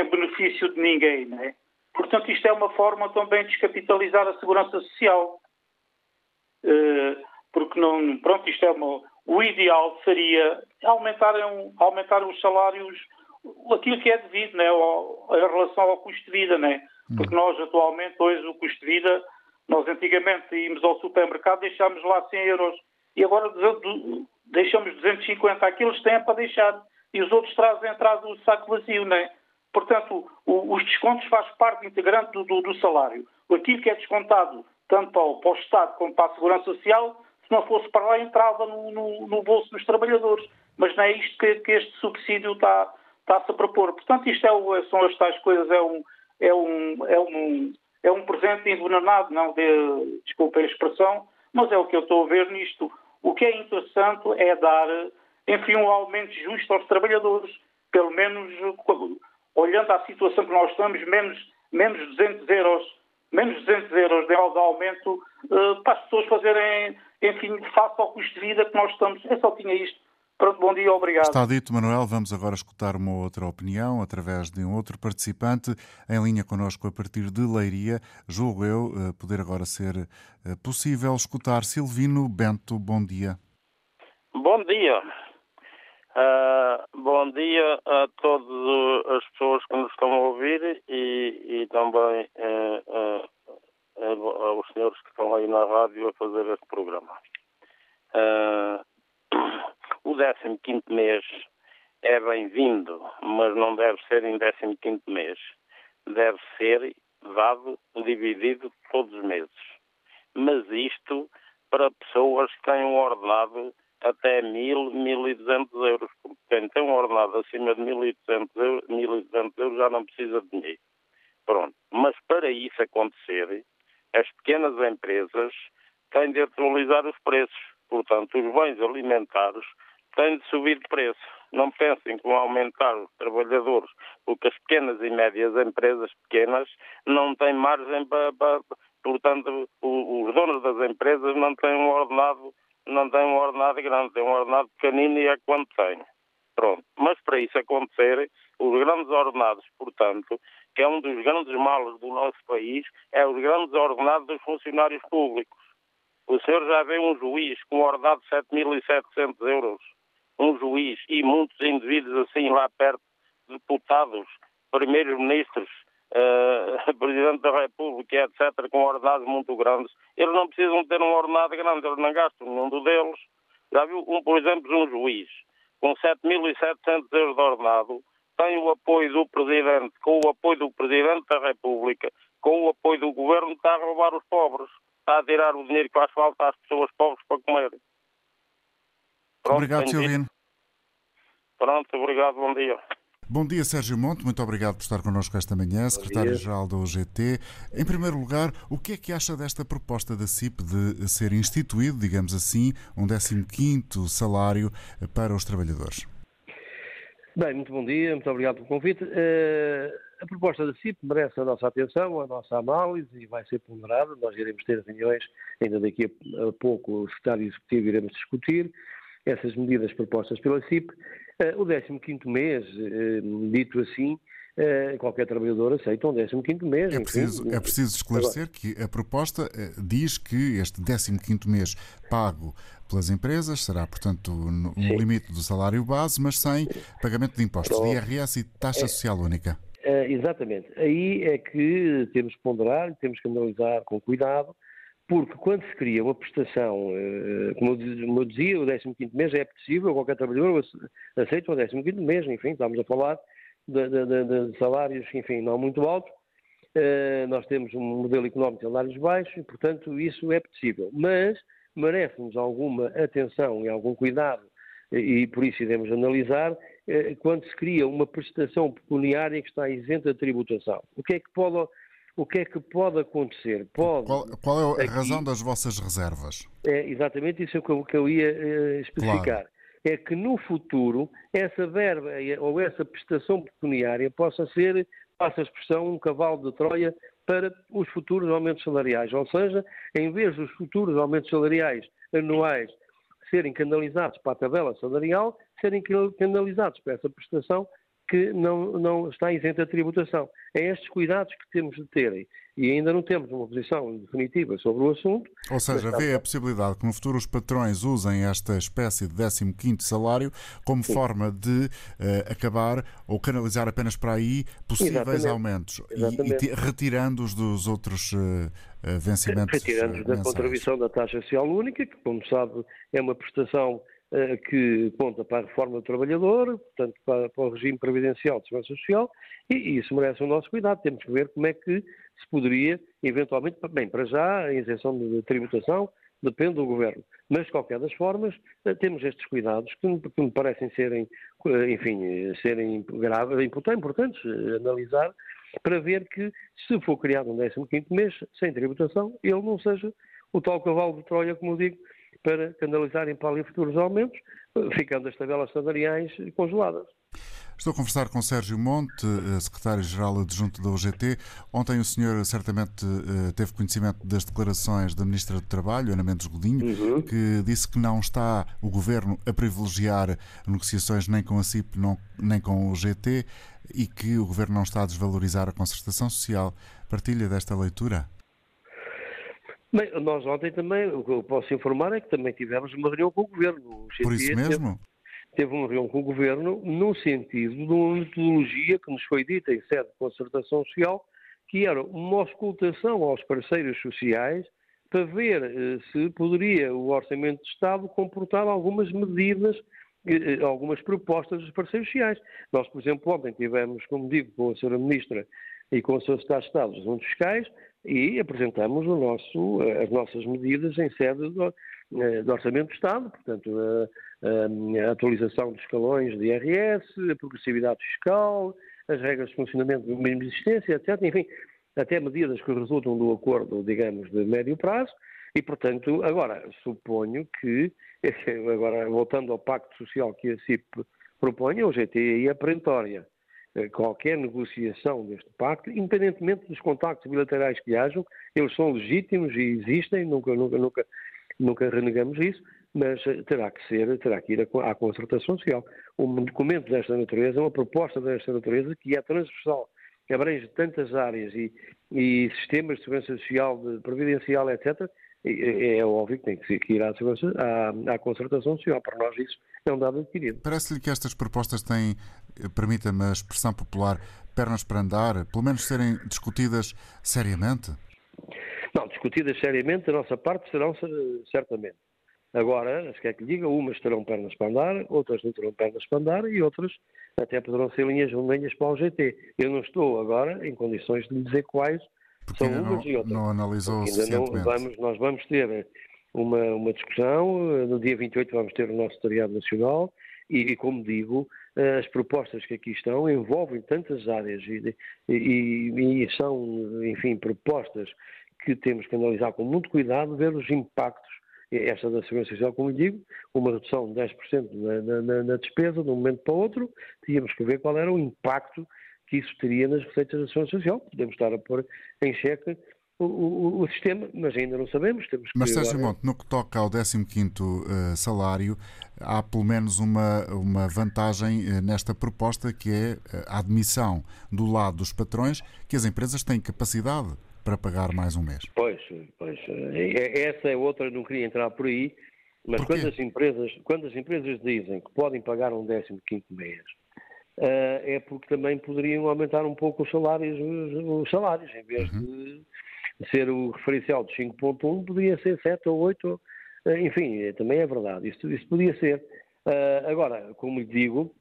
em benefício de ninguém, né? Portanto, isto é uma forma também de descapitalizar a Segurança Social. Uh, porque não, pronto, isto é uma, o ideal seria aumentar, aumentar os salários, aquilo que é devido, né, em relação ao custo de vida, né? Porque nós atualmente, hoje, o custo de vida, nós antigamente íamos ao supermercado, deixámos lá 100 euros e agora deixamos 250, aquilo eles têm para deixar e os outros trazem atrás do saco vazio, né? Portanto, o, os descontos fazem parte integrante do, do, do, salário. Aquilo que é descontado tanto para o, para o Estado como para a Segurança Social se não fosse para lá, entrava no, no, no bolso dos trabalhadores. Mas não é isto que, que este subsídio está, está-se a propor. Portanto, isto é o, são as tais coisas, é um, é um, é um, é um presente envenenado, não de, desculpem a expressão, mas é o que eu estou a ver nisto. O que é interessante é dar, enfim, um aumento justo aos trabalhadores, pelo menos olhando à situação que nós estamos, menos, menos 200 euros, menos 200 euros de aumento uh, para as pessoas fazerem enfim, face ao custo de vida que nós estamos. Eu só tinha isto Pronto, bom dia, obrigado. Está dito, Manuel. Vamos agora escutar uma outra opinião através de um outro participante em linha connosco a partir de Leiria. Julgo eu eh, poder agora ser eh, possível escutar Silvino Bento. Bom dia. Bom dia. Uh, bom dia a todas as pessoas que nos estão a ouvir e, e também uh, uh, aos senhores que estão aí na rádio a fazer este programa. o 15 mês é bem-vindo, mas não deve ser em 15 mês. Deve ser dado, dividido todos os meses. Mas isto para pessoas que têm um ordenado até 1.000, 1.200 euros. Porque quem tem um ordenado acima de 1.200 euros, 1.200 euros já não precisa de dinheiro. Pronto. Mas para isso acontecer, as pequenas empresas têm de atualizar os preços. Portanto, os bens alimentares têm de subir de preço. Não pensem que vão aumentar os trabalhadores, porque as pequenas e médias empresas pequenas não têm margem para. para portanto, os donos das empresas não têm um ordenado não tem um ordenado grande, tem um ordenado pequenino e é quanto tem. Pronto. Mas para isso acontecer, os grandes ordenados, portanto, que é um dos grandes males do nosso país, é os grandes ordenados dos funcionários públicos. O senhor já vê um juiz com um ordenado de 7.700 euros, um juiz e muitos indivíduos assim lá perto, deputados, primeiros ministros, uh, Presidente da República, etc., com ordenados muito grandes, eles não precisam ter um ordenado grande, eles não gastam nenhum deles. Já viu, um, por exemplo, um juiz com 7.700 euros de ordenado tem o apoio do Presidente, com o apoio do Presidente da República, com o apoio do Governo, está a roubar os pobres, está a tirar o dinheiro que faz falta às pessoas pobres para comer. Pronto, obrigado, Silvino. Pronto, obrigado, bom dia. Bom dia, Sérgio Monte. Muito obrigado por estar connosco esta manhã, secretário-geral da UGT. Em primeiro lugar, o que é que acha desta proposta da CIP de ser instituído, digamos assim, um 15º salário para os trabalhadores? Bem, muito bom dia, muito obrigado pelo convite. Uh, a proposta da CIP merece a nossa atenção, a nossa análise e vai ser ponderada. Nós iremos ter reuniões, ainda daqui a pouco o secretário executivo iremos discutir essas medidas propostas pela CIP. Eh, o 15º mês, eh, dito assim, qualquer trabalhador aceita um 15º mês. É preciso, enfim. é preciso esclarecer Agora. que a proposta diz que este 15º mês pago pelas empresas será, portanto, no Sim. limite do salário base, mas sem pagamento de impostos, de IRS e taxa é, social única. É, exatamente. Aí é que temos que ponderar, temos que analisar com cuidado, porque quando se cria uma prestação, eh, como eu dizia, o 15 mês é possível, qualquer trabalhador aceita o 15 mês, enfim, estamos a falar de, de, de salários, enfim, não muito altos, eh, nós temos um modelo económico de salários baixos e, portanto, isso é possível. Mas merece-nos alguma atenção e algum cuidado, e por isso iremos analisar, eh, quando se cria uma prestação pecuniária que está isenta de tributação. O que é que pode o que é que pode acontecer? Pode, qual, qual é a aqui, razão das vossas reservas? É exatamente isso que eu, que eu ia uh, especificar. Claro. É que no futuro essa verba ou essa prestação pecuniária possa ser, passa a expressão, um cavalo de Troia para os futuros aumentos salariais. Ou seja, em vez dos futuros aumentos salariais anuais serem canalizados para a tabela salarial, serem canalizados para essa prestação que não, não está isenta de tributação. É estes cuidados que temos de ter e ainda não temos uma posição definitiva sobre o assunto. Ou seja, vê a possibilidade que no futuro os patrões usem esta espécie de 15º salário como Sim. forma de uh, acabar ou canalizar apenas para aí possíveis Exatamente. aumentos Exatamente. e, e retirando-os dos outros uh, vencimentos. Retirando-os da contribuição da taxa social única, que, como sabe, é uma prestação que conta para a reforma do trabalhador, portanto, para, para, o regime previdencial de segurança social, e, e, isso merece o nosso cuidado. Temos que ver como é que se poderia, eventualmente, bem, para já, a isenção de tributação depende do governo. Mas, de qualquer das formas, eh, temos estes cuidados que, que me parecem serem, eh, enfim, serem graves, importantes analisar, para ver que, se for criado um 15 mês sem tributação, ele não seja o tal cavalo de Troia, como eu digo, para canalizarem para ali futuros aumentos, ficando as tabelas salariais congeladas. Estou a conversar com Sérgio Monte, eh, secretário-geral adjunto da UGT. Ontem o senhor certamente eh, teve conhecimento das declarações da Ministra do Trabalho, Ana Mendes Godinho, uhum. que disse que não está o Governo a privilegiar negociações nem com a CIP nem com o UGT e que o Governo não está a desvalorizar a concertação social. Partilha desta leitura? Bem, nós ontem também, o que eu posso informar é que também tivemos uma reunião com o Governo. O Por isso mesmo? Teve teve uma reunião com o Governo no sentido de uma metodologia que nos foi dita em sede de concertação social, que era uma auscultação aos parceiros sociais para ver eh, se poderia o Orçamento de Estado comportar algumas medidas, eh, eh, algumas propostas dos parceiros sociais. Nós, por exemplo, ontem tivemos, como digo, com a Sra. Ministra e com o Sr. Secretário de Estado dos Assuntos Fiscais e apresentamos nosso, as nossas medidas em sede do, do Orçamento de Estado, portanto, a atualização dos escalões de IRS, a progressividade fiscal, as regras de funcionamento do mesmo existência, etc. Enfim, até medidas que resultam do acordo, digamos, de médio prazo. E, portanto, agora, suponho que, agora voltando ao pacto social que a CIP propõe, o GTI é perentória. Eh, qualquer negociação deste pacto, independentemente dos contactos bilaterais que hajam, eles são legítimos e existem, nunca, nunca, nunca, nunca renegamos isso, mas eh, terá que ser, terá que ir à concertação social. Um documento desta natureza, uma proposta desta natureza, que é transversal, que abrange tantas áreas e, e sistemas de segurança social, de previdencial, etc., é, óbvio que tem que ir à, à, à concertação social. Para nós isso é um dado adquirido. Parece-lhe que estas propostas têm, eh, permita-me a expressão popular, pernas para andar, pelo menos serem discutidas seriamente? Não, discutidas seriamente da nossa parte serão certamente. Agora, se quer que lhe diga, umas terão pernas para andar, outras não terão pernas para andar e outras até poderão ser linhas vermelhas para o GT. Eu não estou agora em condições de lhe dizer quais Porque são umas não, e outras. Não analisou ainda não vamos, nós vamos ter uma, uma discussão, no dia 28 vamos ter o nosso Secretariado Nacional e, e, como digo, as propostas que aqui estão envolvem tantas áreas e, e, e são, enfim, propostas que temos que analisar com muito cuidado, ver os impactos esta da Segurança Social, como digo, uma redução de 10% na, na, na, despesa de um momento para o outro, tínhamos que ver qual era o impacto que isso teria nas receitas da Segurança Social. Podemos estar a pôr em xeque o, o, o, sistema, mas ainda não sabemos. Temos que mas, Sérgio agora... Monte, no que toca ao 15º uh, salário, há pelo menos uma, uma vantagem uh, nesta proposta, que é eh, a admissão do lado dos patrões que as empresas têm capacidade para pagar mais um mês. Pois, pois. É, essa é outra, não queria entrar por aí, mas quando as, empresas, quando as empresas dizem que podem pagar um 15 mês, é porque também poderiam aumentar um pouco os salários, os, os salários, em vez uhum. de ser o referencial de 5.1, podia ser 7 ou 8, uh, eh, enfim, também é verdade, isso, isso podia ser. Uh, agora, como lhe digo,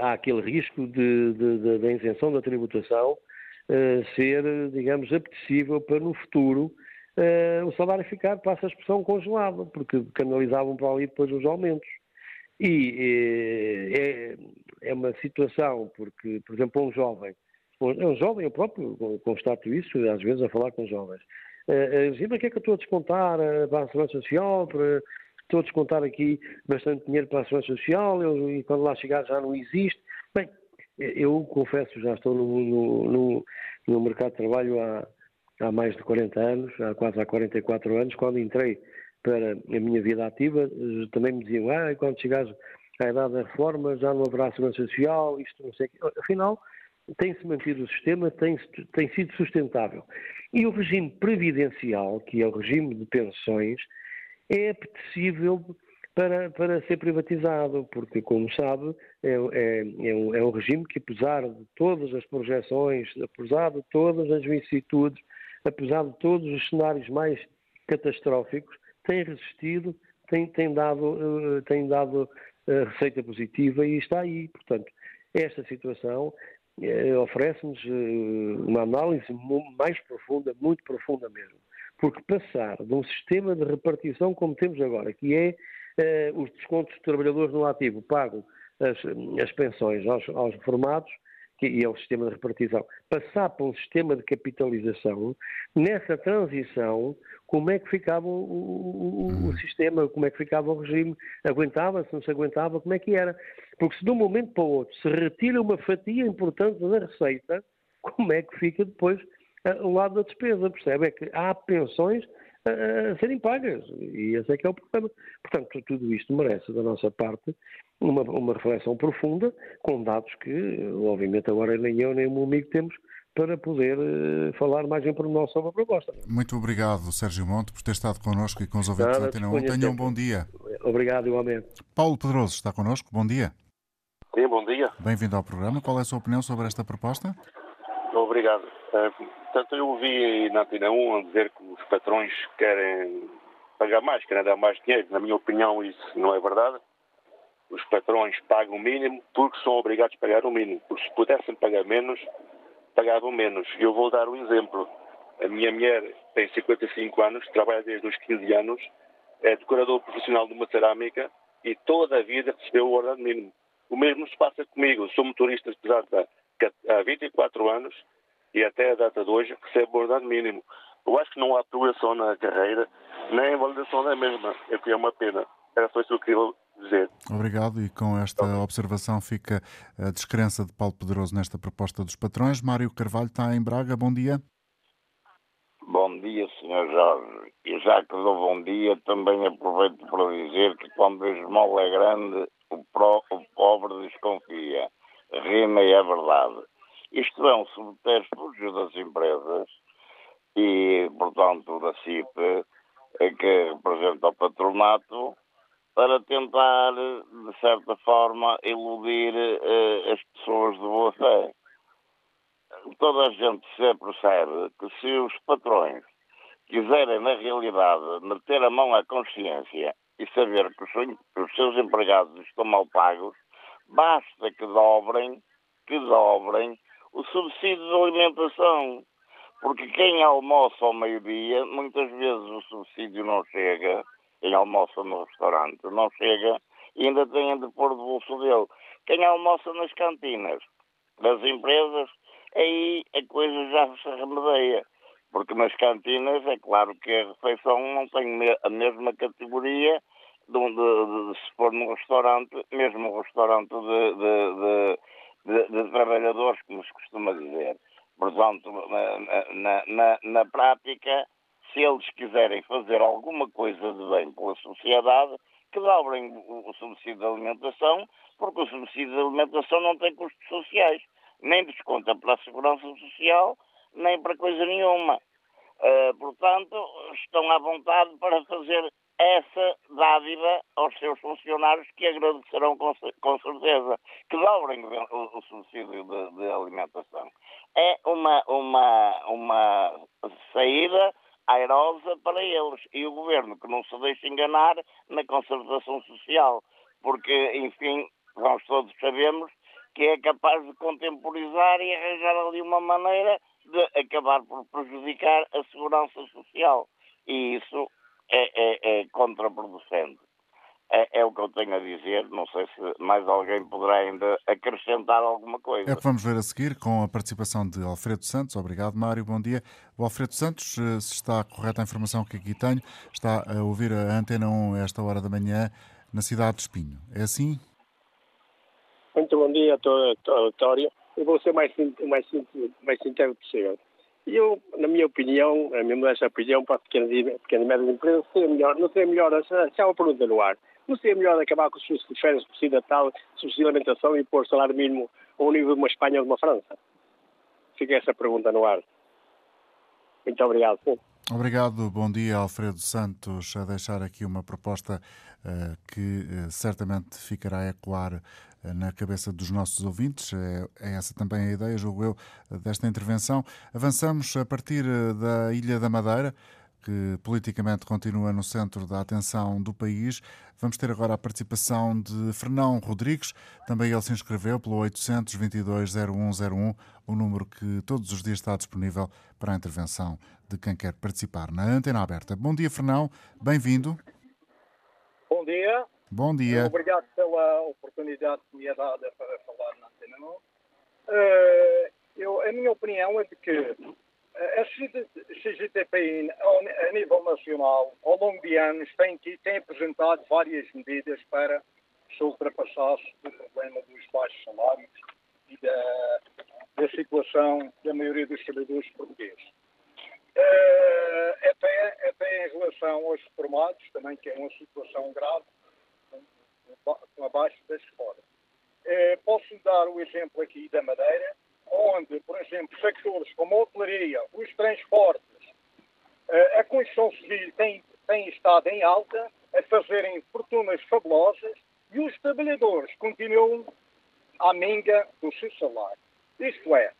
há aquele risco da isenção da tributação ser, digamos, apetecível para no futuro o salário ficar, passa a expressão, congelado, porque canalizavam para ali depois os aumentos. E é, é uma situação, porque, por exemplo, um jovem, é um jovem, eu próprio constato isso, às vezes, a falar com jovens, uh, dizer, mas que é que eu estou a descontar para a Segurança Social, para, estou a descontar aqui bastante dinheiro para a Segurança Social, eu, e quando lá chegar já não existe. Bem, eu confesso, já estou no, no, no, no mercado de trabalho há, há mais de 40 anos, há quase há 44 anos. Quando entrei para a minha vida ativa, também me diziam, ah, quando chegares à idade da reforma já não haverá segurança social, isto não sei o Afinal, tem-se mantido o sistema, tem, tem sido sustentável. E o regime previdencial, que é o regime de pensões, é apetecível para, para ser privatizado, porque, como sabe, é, é, é, um, é um regime que, apesar de todas as projeções, apesar de todas as vicissitudes, apesar de todos os cenários mais catastróficos, tem resistido, tem, tem dado, uh, tem dado uh, receita positiva e está aí. Portanto, esta situação uh, oferece-nos uma análise mais profunda, muito profunda mesmo. Porque passar de um sistema de repartição como temos agora, que é eh, os descontos de trabalhadores no ativo pagam as, as pensões aos, aos reformados que é o sistema de repartição, passar para um sistema de capitalização, nessa transição, como é que ficava o, o, o, uhum. sistema, como é que ficava o regime, aguentava-se, não se aguentava, como é que era. Porque se de um momento para o outro se retira uma fatia importante da receita, como é que fica depois eh, o lado da despesa, percebe? É que há pensões a serem pagas. E esse é que é o problema. Portanto, tudo isto merece, da nossa parte, uma, uma reflexão profunda, com dados que, obviamente, agora nem eu nem o meu amigo temos para poder uh, falar mais em pormenor sobre a proposta. Muito obrigado, Sérgio Monte, por ter estado connosco e com os ouvintes da Antena 1. Tenha um bom dia. Obrigado, igualmente. Paulo Pedroso está connosco. Bom dia. Sim, bom dia. Bem-vindo ao programa. Qual é a sua opinião sobre esta proposta? Obrigado. Uh, portanto, eu ouvi na Antena 1 dizer que os patrões querem pagar mais, querem dar mais dinheiro. Na minha opinião, isso não é verdade. Os patrões pagam o mínimo porque são obrigados a pagar o mínimo. Porque se pudessem pagar menos, pagavam menos. Eu vou dar um exemplo. A minha mulher tem 55 anos, trabalha desde os 15 anos, é decorador profissional de uma cerâmica e toda a vida recebeu o ordenado mínimo. O mesmo se passa comigo. Sou motorista pesado há 24 anos e até a data de hoje recebe o ordenado mínimo. Eu acho que não há progressão na carreira, nem validação da mesma, é que é uma pena. Era só isso que eu queria dizer. Obrigado e com esta observação fica a descrença de Paulo Pedroso nesta proposta dos patrões. Mário Carvalho está em Braga, bom dia. Bom dia, Sr. Jorge. E já que dou bom dia, também aproveito para dizer que quando a esmola é grande, o, pro, o pobre desconfia. Rima e é verdade. Isto é um subterfúgio das empresas e, portanto, da CIP, que representa o patronato, para tentar, de certa forma, iludir uh, as pessoas de boa fé. Toda a gente se percebe que se os patrões quiserem, na realidade, meter a mão à consciência e saber que os seus empregados estão mal pagos, basta que dobrem, que dobrem o subsídio de alimentação. Porque quem almoça ao meio-dia, muitas vezes o subsídio não chega quem almoça no restaurante não chega e ainda tem de pôr do bolso dele. Quem almoça nas cantinas das empresas, aí a coisa já se remedeia. Porque nas cantinas é claro que a refeição não tem a mesma categoria de, de, de, se pôr num restaurante, mesmo um restaurante de, de, trabalhadores, como se costuma dizer. Portanto, na, na, na, na prática, se eles quiserem fazer alguma coisa de bem pela sociedade, que dobrem o subsídio de alimentação, porque o subsídio de alimentação não tem custos sociais, nem desconta para a segurança social, nem para coisa nenhuma. Uh, portanto, estão à vontade para fazer essa dádiva aos seus funcionários que agradecerão com, com certeza, que dobrem o, o subsídio de, de, alimentação. É uma, uma, uma saída airosa para eles. E o governo que não se deixe enganar na concertação social, porque, enfim, nós todos sabemos que é capaz de contemporizar e arranjar ali uma maneira de acabar por prejudicar a segurança social. E isso é, é, é contraproducente. É, é, o que eu tenho a dizer. Não sei se mais alguém poderá ainda acrescentar alguma coisa. É que vamos ver a seguir com a participação de Alfredo Santos. Obrigado, Mário. Bom dia. O Alfredo Santos, eh, se está correta a informação que aqui tenho, está a ouvir a Antena 1 a esta hora da manhã na cidade de Espinho. É assim? Muito bom dia a todo o auditório. Eu vou ser mais, mais, mais sincero possível. Eu, na minha opinião, a minha modesta opinião, para pequenas e, pequenas e médias empresas, seria melhor, não seria melhor, se há uma pergunta no ar, não seria melhor acabar com os subsídios de férias, subsídio tal, subsídio de alimentação e pôr salário mínimo ao nível de uma Espanha ou de uma França? Fica essa pergunta no ar. Muito obrigado. Obrigado, bom dia, Alfredo Santos, a deixar aqui uma proposta uh, que uh, certamente ficará a ecoar uh, na cabeça dos nossos ouvintes. É, é, essa também a ideia, julgo eu, desta intervenção. Avançamos a partir da Ilha da Madeira que politicamente continua no centro da atenção do país. Vamos ter agora a participação de Fernão Rodrigues, também ele se inscreveu pelo 822-0101, o número que todos os dias está disponível para a intervenção de quem quer participar na antena aberta. Bom dia, Fernão, bem-vindo. Bom dia. Bom dia. Obrigado pela oportunidade que me é dada para falar na antena 1. Uh, eu, a minha opinião é de que a CGTP, a nível nacional, ao longo de anos, tem, tem apresentado várias medidas para se ultrapassasse o problema dos baixos salários e da, da situação da maioria dos trabalhadores portugueses. Uh, até, até em relação aos reformados, também que é uma situação grave, abaixo das reformas. Uh, posso dar o exemplo aqui da Madeira, onde, por exemplo, sectores como a hotelaria, os transportes, uh, a construção civil tem, tem estado em alta, a fazerem fortunas fabulosas e os trabalhadores continuam à minga do seu salário. Isto é,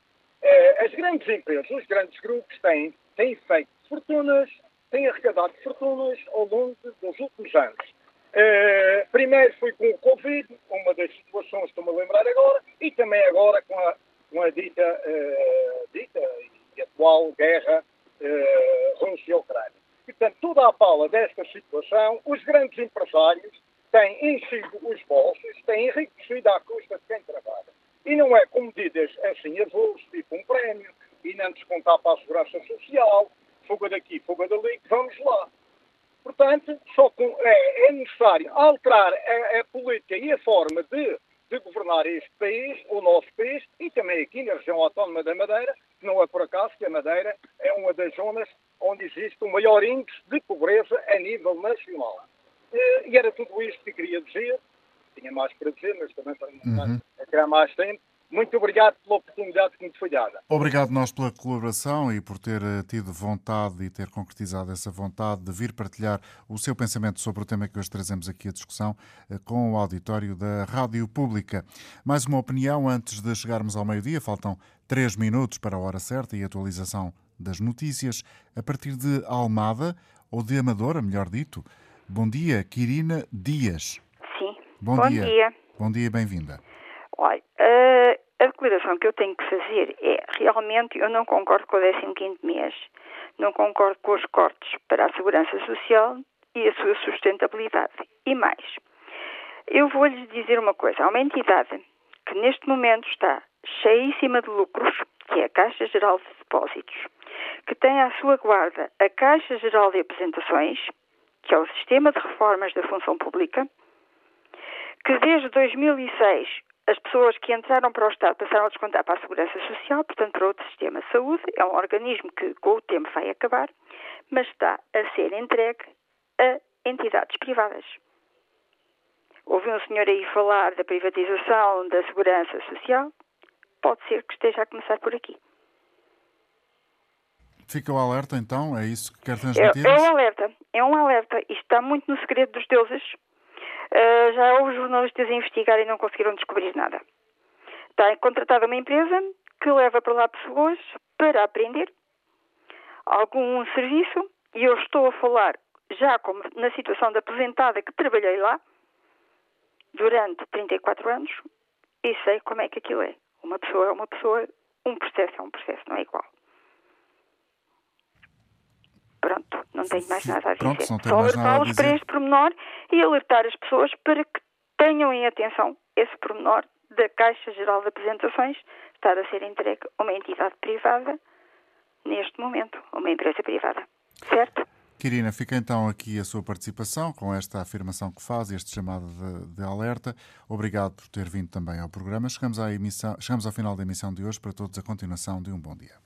as grandes empresas, os grandes grupos têm tem feito fortunas, tem arrecadado fortunas ao longo dos últimos anos. Uh, primeiro foi com o Covid, uma das situações que estou-me a lembrar agora, e também agora com a, com a dita, uh, dita e atual guerra uh, Rússia-Ucrânia. Portanto, toda a pala desta situação, os grandes empresários têm enchido os bolsos, têm enriquecido à custa de quem trabalha. E não é com medidas assim avulso, tipo um prémio, e não descontar para a segurança social, fuga daqui, fuga dali, vamos lá. Portanto, só com, é, é, necessário alterar a, a, política e a forma de, de, governar este país, o nosso país, e também aqui na região autónoma da Madeira, que não é por acaso que a Madeira é uma das zonas onde existe o maior índice de pobreza a nível nacional. E, e era tudo isto que queria dizer. Tinha mais para dizer, mas também para não uhum. criar mais tempo. Muito obrigado pela oportunidade que me foi dada. Obrigado nós pela colaboração e por ter eh, tido vontade e ter concretizado essa vontade de vir partilhar o seu pensamento sobre o tema que hoje trazemos aqui à discussão eh, com o auditório da Rádio Pública. Mais uma opinião antes de chegarmos ao meio-dia. Faltam três minutos para a hora certa e atualização das notícias a partir de Almada ou de Amadora, melhor dito. Bom dia, Quirina Dias. Sim. Bom, Bom dia. dia. Bom dia, bem-vinda. Olha, uh, a declaração que eu tenho que fazer é, realmente, eu não concordo com o 15º mês, não concordo com os cortes para a segurança social e a sua sustentabilidade. E mais, eu vou-lhes dizer uma coisa, há uma entidade que neste momento está cheíssima de lucros, que é a Caixa Geral de Depósitos, que tem à sua guarda a Caixa Geral de Apresentações, que é o Sistema de Reformas da Função Pública, que desde 2006 as pessoas que entraram para o Estado passaram a descontar para a Segurança Social, portanto, para outro sistema de saúde. É um organismo que, com o tempo, vai acabar, mas está a ser entregue a entidades privadas. Houve um senhor aí falar da privatização da Segurança Social. Pode ser que esteja a começar por aqui. Fica o alerta, então? É isso que quer transmitir? É, é um alerta. É um alerta. Isto está muito no segredo dos deuses Uh, já houve jornalistas a investigar e não conseguiram descobrir nada. Está contratada uma empresa que leva para lá pessoas para aprender algum serviço e eu estou a falar já como na situação de aposentada que trabalhei lá durante 34 anos e sei como é que aquilo é. Uma pessoa é uma pessoa, um processo é um processo, não é igual. Pronto, não tenho mais nada a dizer. Pronto, não tenho mais nada a dizer. para este pormenor e alertar as pessoas para que tenham em atenção esse pormenor da Caixa Geral de Apresentações estar a ser entregue a uma entidade privada neste momento, uma empresa privada. Certo? Quirina, fica então aqui a sua participação com esta afirmação que faz, este chamado de, de, alerta. Obrigado por ter vindo também ao programa. Chegamos, à emissão, chegamos ao final da emissão de hoje. Para todos, a continuação de um bom dia.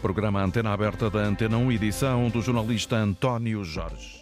Programa Antena Aberta da Antena 1, edição do jornalista António Jorge.